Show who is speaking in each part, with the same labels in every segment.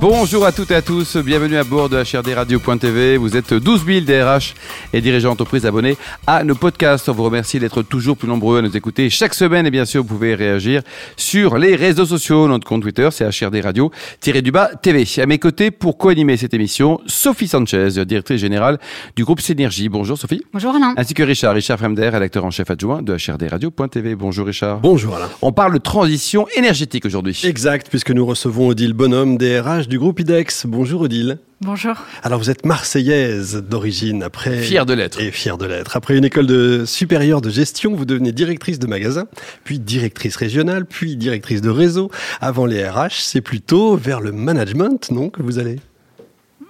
Speaker 1: Bonjour à toutes et à tous, bienvenue à bord de HRDRadio.tv. Vous êtes 12 000 DRH et dirigeants d'entreprise abonnés à nos podcasts. On vous remercie d'être toujours plus nombreux à nous écouter chaque semaine et bien sûr vous pouvez réagir sur les réseaux sociaux. Notre compte Twitter c'est HRDRadio-du-bas TV. À mes côtés pour co-animer cette émission, Sophie Sanchez, directrice générale du groupe Synergie. Bonjour Sophie.
Speaker 2: Bonjour Alain.
Speaker 1: Ainsi que Richard, Richard Fremder, rédacteur en chef adjoint de HRDRadio.tv. Bonjour Richard.
Speaker 3: Bonjour Alain.
Speaker 1: On parle de transition énergétique aujourd'hui.
Speaker 3: Exact, puisque nous recevons Odile Bonhomme, DRH du groupe IDEX. Bonjour Odile.
Speaker 2: Bonjour.
Speaker 3: Alors vous êtes marseillaise d'origine après
Speaker 1: fière de l'être.
Speaker 3: Et fière de l'être. Après une école de supérieure de gestion, vous devenez directrice de magasin, puis directrice régionale, puis directrice de réseau. Avant les RH, c'est plutôt vers le management, non, que vous allez?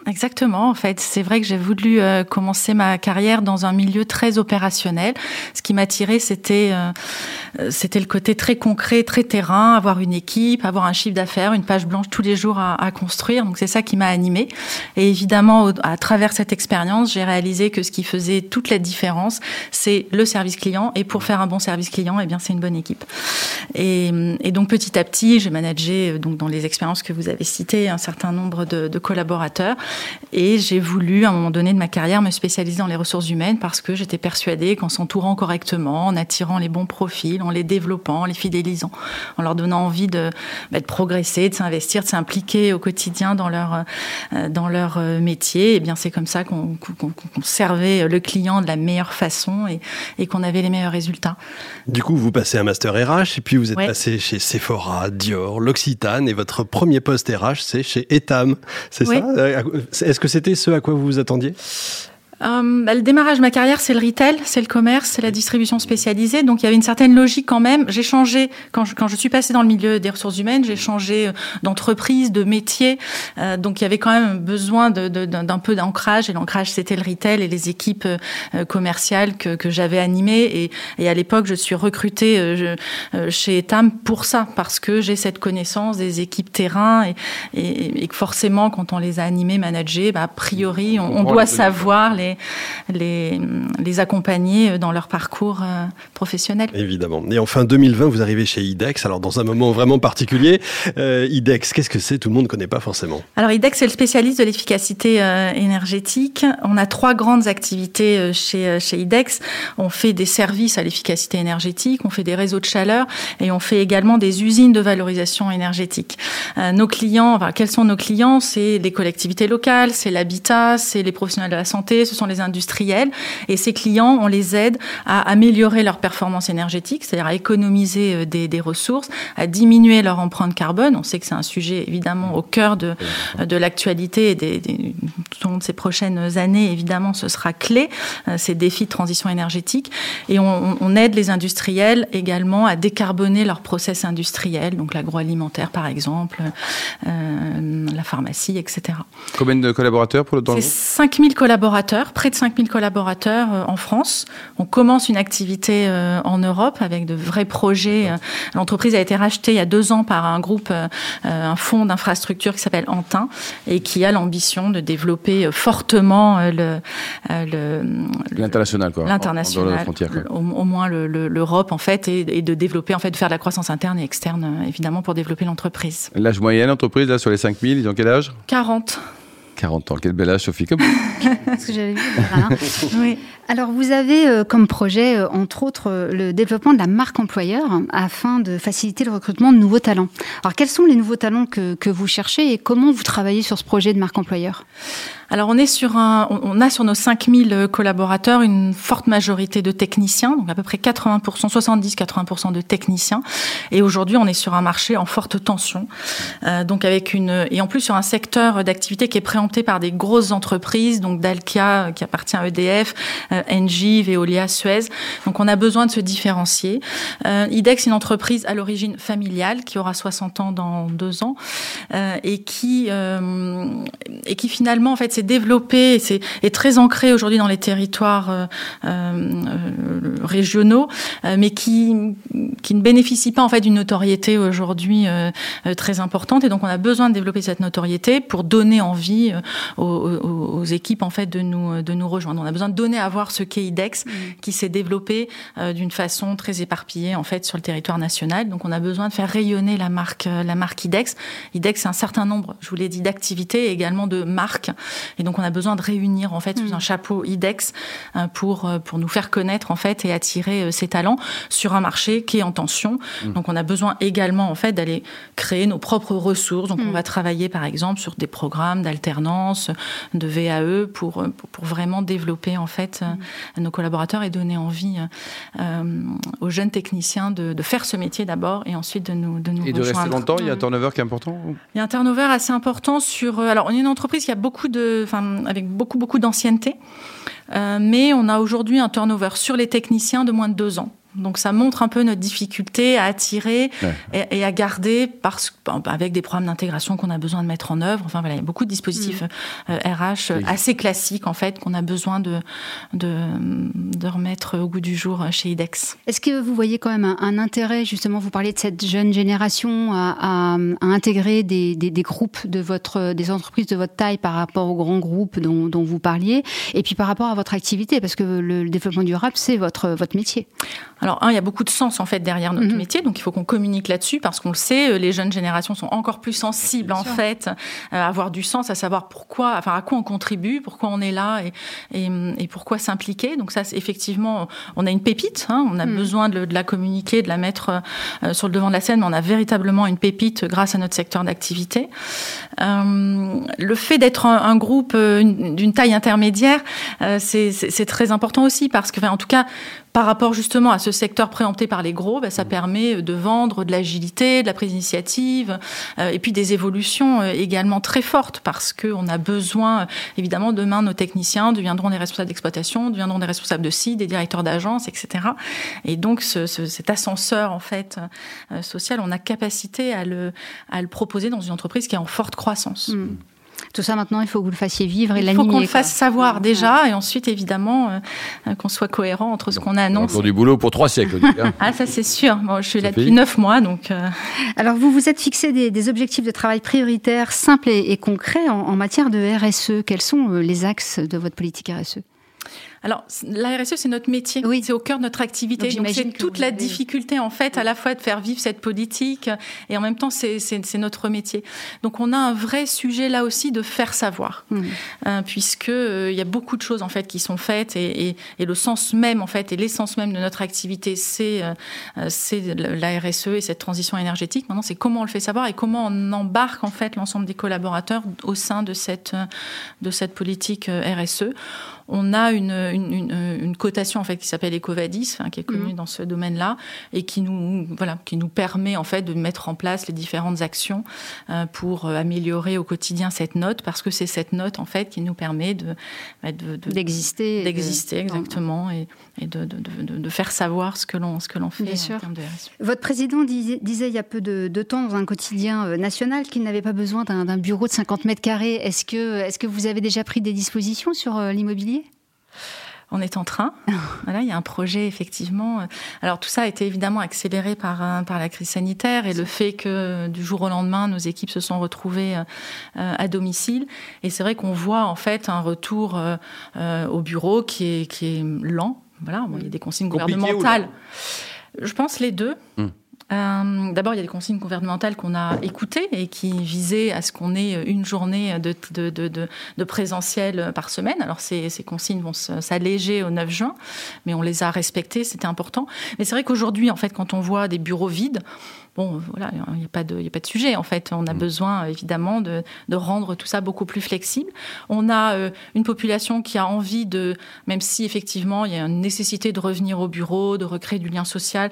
Speaker 2: Exactement, en fait. C'est vrai que j'ai voulu euh, commencer ma carrière dans un milieu très opérationnel. Ce qui m'attirait, c'était euh, euh, c'était le côté très concret, très terrain, avoir une équipe, avoir un chiffre d'affaires, une page blanche tous les jours à, construire. Donc c'est ça qui m'a animée. Et évidemment, à travers cette expérience, j'ai réalisé que ce qui faisait toute la différence, c'est le service client. Et pour faire un bon service client, eh bien c'est une bonne équipe. Et, donc petit à petit, j'ai managé donc dans les expériences que vous avez citées un certain nombre de collaborateurs. Et j'ai voulu, à un moment donné de ma carrière, me spécialiser dans les ressources humaines parce que j'étais persuadée qu'en s'entourant correctement, en attirant les bons profils, en les développant, en les fidélisant, en leur donnant envie de, bah, de progresser, de s'investir, de s'impliquer au quotidien dans leur, euh, dans leur euh, métier, et eh bien c'est comme ça qu'on qu servait le client de la meilleure façon et, et qu'on avait les meilleurs résultats.
Speaker 3: Du coup, vous passez un master RH et puis vous êtes ouais. passé chez Sephora, Dior, l'Occitane et votre premier poste RH, c'est chez Etam. C'est ça? Est-ce que c'était ce à quoi vous vous attendiez?
Speaker 2: Euh, bah, le démarrage de ma carrière, c'est le retail, c'est le commerce, c'est la distribution spécialisée. Donc il y avait une certaine logique quand même. J'ai changé quand je, quand je suis passée dans le milieu des ressources humaines, j'ai changé d'entreprise, de métier. Euh, donc il y avait quand même besoin d'un de, de, peu d'ancrage. Et l'ancrage, c'était le retail et les équipes euh, commerciales que, que j'avais animées. Et, et à l'époque, je suis recrutée euh, je, chez Etam pour ça, parce que j'ai cette connaissance des équipes terrain et, et, forcément, quand on les a animées, managées, bah, a priori, on, on doit savoir les les, les, accompagner dans leur parcours euh, professionnel.
Speaker 3: Évidemment. Et en fin 2020, vous arrivez chez IDEX, alors dans un moment vraiment particulier. Euh, IDEX, qu'est-ce que c'est? Tout le monde ne connaît pas forcément.
Speaker 2: Alors IDEX, c'est le spécialiste de l'efficacité euh, énergétique. On a trois grandes activités euh, chez, euh, chez IDEX. On fait des services à l'efficacité énergétique, on fait des réseaux de chaleur et on fait également des usines de valorisation énergétique. Euh, nos clients, enfin, quels sont nos clients? C'est les collectivités locales, c'est l'habitat, c'est les professionnels de la santé, ce sont les industriels. Et ces clients, on les aide à améliorer leur performance énergétique, c'est-à-dire à économiser des, des, ressources, à diminuer leur empreinte carbone. On sait que c'est un sujet évidemment au cœur de, de l'actualité et des, des, tout au long de ces prochaines années. Évidemment, ce sera clé, ces défis de transition énergétique. Et on, on aide les industriels également à décarboner leur process industriel, donc l'agroalimentaire par exemple, euh, la pharmacie, etc.
Speaker 1: Combien de collaborateurs pour le
Speaker 2: C'est 5000 collaborateurs près de 5000 collaborateurs euh, en France. On commence une activité euh, en Europe avec de vrais projets. L'entreprise a été rachetée il y a deux ans par un groupe, euh, un fonds d'infrastructure qui s'appelle Antin et qui a l'ambition de développer fortement le
Speaker 1: l'international, quoi.
Speaker 2: L'international, au, au, moins l'Europe en fait, et, et, de développer en fait, de faire de la croissance interne et externe évidemment pour développer l'entreprise.
Speaker 1: L'âge moyen d'entreprise là sur les 5000, ils ont quel âge?
Speaker 2: 40.
Speaker 1: 40 ans. Quel bel âge, Sophie,
Speaker 4: oui. Alors, vous avez euh, comme projet, euh, entre autres, euh, le développement de la marque employeur afin de faciliter le recrutement de nouveaux talents. Alors, quels sont les nouveaux talents que, que vous cherchez et comment vous travaillez sur ce projet de marque employeur?
Speaker 2: Alors on est sur un, on a sur nos 5000 collaborateurs une forte majorité de techniciens, donc à peu près 80%, 70-80% de techniciens. Et aujourd'hui on est sur un marché en forte tension, euh, donc avec une et en plus sur un secteur d'activité qui est préempté par des grosses entreprises, donc Dalkia qui appartient à EDF, euh, Engie, Veolia, Suez. Donc on a besoin de se différencier. Euh, IDEX une entreprise à l'origine familiale qui aura 60 ans dans deux ans euh, et qui et qui finalement en fait s'est développé et est très ancré aujourd'hui dans les territoires euh, euh, régionaux, mais qui, qui ne bénéficie pas en fait d'une notoriété aujourd'hui très importante. Et donc, on a besoin de développer cette notoriété pour donner envie aux, aux, équipes en fait de nous, de nous rejoindre. On a besoin de donner à voir ce qu'est IDEX, mmh. qui s'est développé d'une façon très éparpillée en fait sur le territoire national. Donc, on a besoin de faire rayonner la marque, la marque IDEX. IDEX, c'est un certain nombre, je vous l'ai dit, d'activités et également de marques. Et donc, on a besoin de réunir en fait sous mm. un chapeau IDEX euh, pour euh, pour nous faire connaître en fait et attirer euh, ces talents sur un marché qui est en tension. Mm. Donc, on a besoin également en fait d'aller créer nos propres ressources. Donc, on mm. va travailler par exemple sur des programmes d'alternance, de VAE pour pour vraiment développer en fait nos collaborateurs et donner envie aux jeunes techniciens de, de faire ce métier d'abord et ensuite de nous de nous
Speaker 1: et de rester longtemps. Il y a un turnover qui est important.
Speaker 2: Il y a un turnover assez important sur. Alors, on est une entreprise qui a beaucoup de, avec beaucoup beaucoup d'ancienneté, euh, mais on a aujourd'hui un turnover sur les techniciens de moins de deux ans. Donc ça montre un peu notre difficulté à attirer et, à garder parce avec des programmes d'intégration qu'on a besoin de mettre en œuvre. Enfin voilà, il y a beaucoup de dispositifs RH mm. euh, euh, assez classiques en fait qu'on a besoin de, de, de remettre au goût du jour chez IDEX.
Speaker 4: Est-ce que vous voyez quand même un, intérêt justement Vous parlez de cette jeune génération à, à, intégrer des, des, des, groupes de votre des entreprises de votre taille par rapport aux grands groupes dont, dont vous parliez, et puis par rapport à votre activité parce que le, le développement durable c'est votre votre métier.
Speaker 2: Alors, un, il y a beaucoup de sens en fait derrière notre mhm. métier, donc il faut qu'on communique là-dessus parce qu'on le sait, euh, les jeunes générations sont encore plus sensibles en fait euh, à avoir du sens, à savoir pourquoi, enfin à quoi on contribue, pourquoi on est là et, et, pourquoi s'impliquer. Donc ça, effectivement, on a une pépite, hein, on a mhm. besoin de, la communiquer, de la mettre euh, sur le devant de la scène, mais on a véritablement une pépite grâce à notre secteur d'activité. le fait d'être un, groupe d'une taille intermédiaire, c'est très important aussi parce que, en tout cas, par rapport justement à ce secteur préempté par les gros, bah, ça mmh. permet de vendre de l'agilité, de la prise d'initiative, euh, et puis des évolutions euh, également très fortes, parce qu'on a besoin, évidemment, demain, nos techniciens deviendront des responsables d'exploitation, deviendront des responsables de site, des directeurs d'agence, etc. Et donc, ce, cet ascenseur, en fait, euh, social, on a capacité à le, à le proposer dans une entreprise qui est en forte croissance. Mmh.
Speaker 4: Tout ça maintenant, il faut que vous le fassiez vivre et
Speaker 2: l'animer. Il faut qu'on le fasse savoir déjà et ensuite évidemment euh, qu'on soit cohérent entre ce qu'on annonce.
Speaker 1: Encore du boulot pour trois siècles.
Speaker 2: ah ça c'est sûr. Bon, je suis là depuis neuf mois donc. Euh.
Speaker 4: Alors vous vous êtes fixé des, objectifs de travail prioritaires simples et, concrets en, en, matière de RSE. Quels sont euh, les axes de votre politique RSE
Speaker 2: alors, la RSE, c'est notre métier. Oui. C'est au cœur de notre activité. Donc, c'est toute la difficulté, en fait, à la fois de faire vivre cette politique et en même temps, c'est notre métier. Donc, on a un vrai sujet là aussi de faire savoir, mmh. euh, puisque euh, il y a beaucoup de choses en fait qui sont faites et, et, et le sens même en fait et l'essence même de notre activité, c'est euh, c'est la RSE et cette transition énergétique. Maintenant, c'est comment on le fait savoir et comment on embarque en fait l'ensemble des collaborateurs au sein de cette de cette politique RSE on a une, une, une, cotation en fait qui s'appelle Ecovadis, qui est connue mm. dans ce domaine-là, et qui nous voilà, qui nous permet en fait de mettre en place les différentes actions euh, pour euh, améliorer au quotidien cette note, parce que c'est cette note en fait qui nous permet de
Speaker 4: bah, d'exister,
Speaker 2: d'exister exactement, et, et de, de, de, faire savoir ce que l'on ce que l'on fait en de.
Speaker 4: Votre président disait, disait il y a peu de, temps dans un quotidien euh, national qu'il n'avait pas besoin d'un bureau de 50 mètres carrés. Est-ce que est-ce que vous avez déjà pris des dispositions sur l'immobilier?
Speaker 2: On est en train. Voilà, il y a un projet effectivement. Alors tout ça a été évidemment accéléré par euh, par la crise sanitaire et le fait que du jour au lendemain nos équipes se sont retrouvées euh, à domicile. Et c'est vrai qu'on voit en fait un retour euh, au bureau qui est qui est lent. Voilà, il y a des consignes gouvernementales. Je pense les deux. Hmm. Euh, D'abord, il y a des consignes gouvernementales qu'on a écoutées et qui visaient à ce qu'on ait une journée de, de, de, de, présentiel par semaine. Alors, ces, ces consignes vont s'alléger au 9 juin, mais on les a respectées, c'était important. Mais c'est vrai qu'aujourd'hui, en fait, quand on voit des bureaux vides, bon, voilà, il n'y a, pas de, a pas de sujet. En fait, on a mm. besoin évidemment de, de, rendre tout ça beaucoup plus flexible. On a euh, une population qui a envie de, même si effectivement il y a une nécessité de revenir au bureau, de recréer du lien social,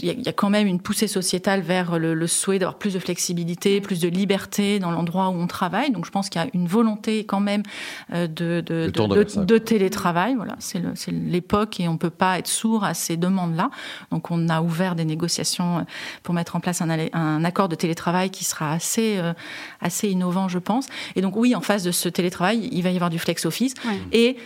Speaker 2: il y, a quand même une poussée sociétale vers le, le souhait d'avoir plus de flexibilité, plus de liberté dans l'endroit où on travaille. Donc je pense qu'il y a une volonté quand même euh, de, de, de, de télétravail. Voilà, c'est l'époque et on peut pas être sourd à ces demandes-là. Donc on a ouvert des négociations pour pour mettre en place un, accord de télétravail qui sera assez, assez innovant, je pense. Et donc oui, en face de ce télétravail, il va y avoir du flex office. Et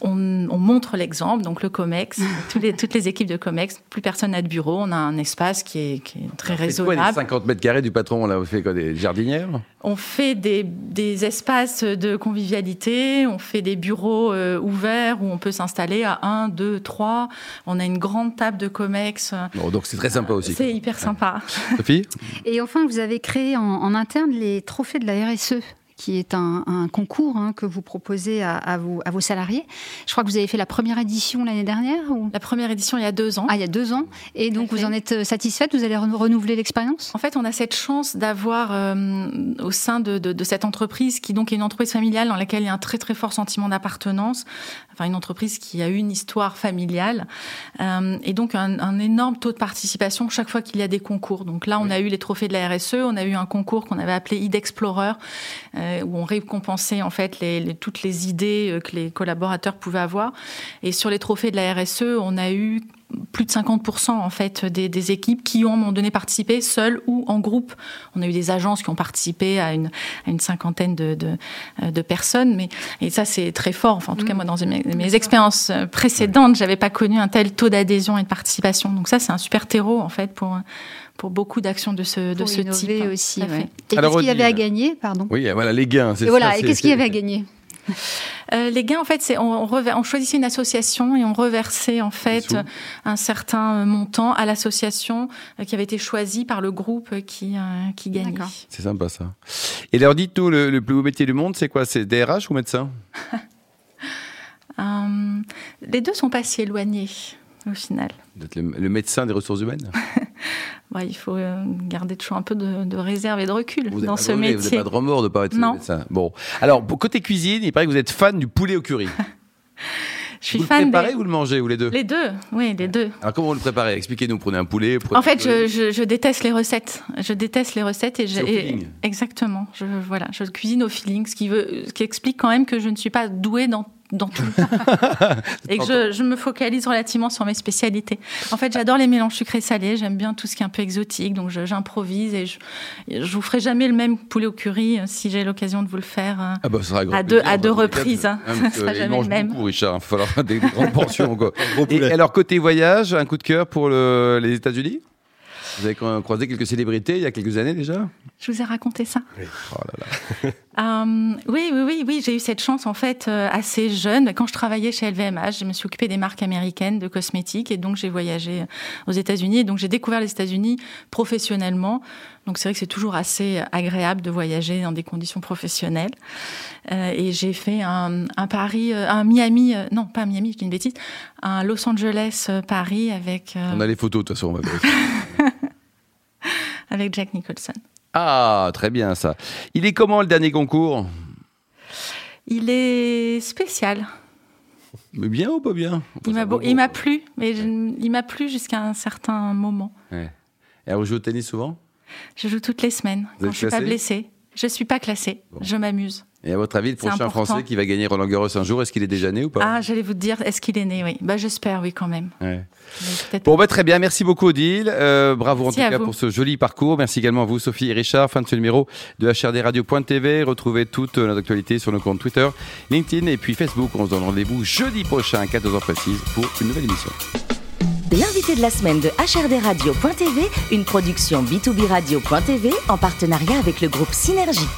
Speaker 2: on, montre l'exemple, donc le COMEX, toutes les équipes de COMEX, plus personne n'a de bureau, on a un espace qui est, très raisonnable.
Speaker 1: Quoi, les 50 mètres carrés du patron, là, vous fait quoi, des jardinières?
Speaker 2: On fait des, espaces de convivialité, on fait des bureaux euh, ouverts où on peut s'installer à 1, 2, 3. On a une grande table de COMEX.
Speaker 1: donc c'est très sympa aussi.
Speaker 2: C'est hyper sympa.
Speaker 1: Sophie?
Speaker 4: Et enfin, vous avez créé en interne les trophées de la RSE qui est un, concours hein, que vous proposez à, vos, à, vos, salariés. Je crois que vous avez fait la première édition l'année dernière ou...
Speaker 2: La première édition il y a deux ans.
Speaker 4: Ah, il y a deux ans. Et donc vous en êtes euh, satisfaite? Vous allez renouveler l'expérience?
Speaker 2: En fait, on a cette chance d'avoir euh, au sein de, de, cette entreprise, qui donc est une entreprise familiale dans laquelle il y a un très très fort sentiment d'appartenance, enfin une entreprise qui a une histoire familiale, euh, et donc un, un, énorme taux de participation chaque fois qu'il y a des concours. Donc là, on a eu les trophées de la RSE, on a eu un concours qu'on avait appelé ID Explorer, euh, où on récompensait en fait les, toutes les idées euh, que les collaborateurs pouvaient avoir. Et sur les trophées de la RSE, on a eu plus de 50% en fait des, des, équipes qui ont à un moment donné participé seules ou en groupe. On a eu des agences qui ont participé à une, à une cinquantaine de, de, euh, de, personnes, mais et ça c'est très fort. Enfin, en tout cas, mmh. moi dans mes, mes expériences précédentes, j'avais pas connu un tel taux d'adhésion et de participation. Donc ça, c'est un super terreau en fait pour pour beaucoup d'actions de ce, de ce type.
Speaker 4: aussi. Ouais. Et qu'est-ce qu'il y avait à gagner Pardon?
Speaker 1: Oui, voilà les gains.
Speaker 4: Et voilà, et qu'est-ce qu'il y avait à gagner?
Speaker 2: Euh, les gains, en fait, c'est on, on, choisissait une association et on reversait en fait un certain montant à l'association euh, qui avait été choisie par le groupe qui euh, qui gagnait.
Speaker 1: C'est sympa ça. Et leur dites-nous le, le, plus beau métier du monde, c'est quoi? C'est DRH ou médecin?
Speaker 2: Les deux sont pas si éloignés au final.
Speaker 1: Le, le médecin des ressources humaines?
Speaker 2: il faut euh, garder toujours un peu de, réserve et de recul dans ce métier. Vous
Speaker 1: n'avez pas de remords de pas être médecin. Bon, alors côté cuisine, il paraît que vous êtes fan du poulet au curry.
Speaker 2: Je suis
Speaker 1: vous
Speaker 2: fan
Speaker 1: le préparez ou vous le mangez ou les deux?
Speaker 2: Les deux, oui, les deux.
Speaker 1: Alors comment vous le préparez? Expliquez-nous. Prenez un poulet.
Speaker 2: En fait, je, je, déteste les recettes. Je déteste les recettes et, je, exactement. Je voilà, je cuisine au feeling, ce qui veut, ce qui explique quand même que je ne suis pas douée dans dans tout. et que je, je, me focalise relativement sur mes spécialités. En fait, j'adore les mélanges sucrés-salés, j'aime bien tout ce qui est un peu exotique, donc j'improvise et je, je vous ferai jamais le même poulet au curry euh, si j'ai l'occasion de vous le faire euh,
Speaker 1: ah bah, ça
Speaker 2: à, deux, à deux reprises. Hein.
Speaker 1: Hein, ça sera jamais le même. Beaucoup, Richard, il va falloir des grandes portions. Quoi. et alors, côté voyage, un coup de cœur pour le, les États-Unis? Vous avez croisé quelques célébrités il y a quelques années déjà?
Speaker 2: Je vous ai raconté ça.
Speaker 1: Oui, oh là là.
Speaker 2: Euh, oui, oui, oui, oui. J'ai eu cette chance en fait euh, assez jeune. Quand je travaillais chez LVMH, je me suis occupée des marques américaines de cosmétiques et donc j'ai voyagé euh, aux États-Unis. Et donc j'ai découvert les États-Unis professionnellement. Donc c'est vrai que c'est toujours assez agréable de voyager dans des conditions professionnelles. et j'ai fait un, un Paris, un Miami, non pas un Miami, je dis une bêtise, un Los Angeles Paris avec.
Speaker 1: On a les photos de toute façon. On
Speaker 2: va avec Jack Nicholson.
Speaker 1: Ah, très bien ça. Il est comment le dernier concours?
Speaker 2: Il est spécial.
Speaker 1: Mais bien ou pas bien?
Speaker 2: Il m'a plu, mais il m'a plu jusqu'à un certain moment.
Speaker 1: Ouais. Et vous jouez au tennis souvent?
Speaker 2: Je joue toutes les semaines quand je suis pas blessée. Je suis pas classée. Je m'amuse.
Speaker 1: Et à votre avis, le prochain Français qui va gagner Roland Garros un jour, est-ce qu'il est déjà né ou pas?
Speaker 2: Ah, j'allais vous dire, est-ce qu'il est né? Oui. Bah, j'espère, oui, quand même.
Speaker 1: Bon, bah, très bien. Merci beaucoup, Odile. Euh, bravo en tout cas pour ce joli parcours. Merci également à vous, Sophie et Richard. Fin de ce numéro de HRDRadio.tv. Retrouvez toute notre actualité sur nos comptes Twitter, LinkedIn et puis Facebook. On se donne rendez-vous jeudi prochain à 14h précise pour une nouvelle émission.
Speaker 5: L'invité de la semaine de HRDRadio.tv, une production B2B Radio.tv en partenariat avec le groupe Synergie.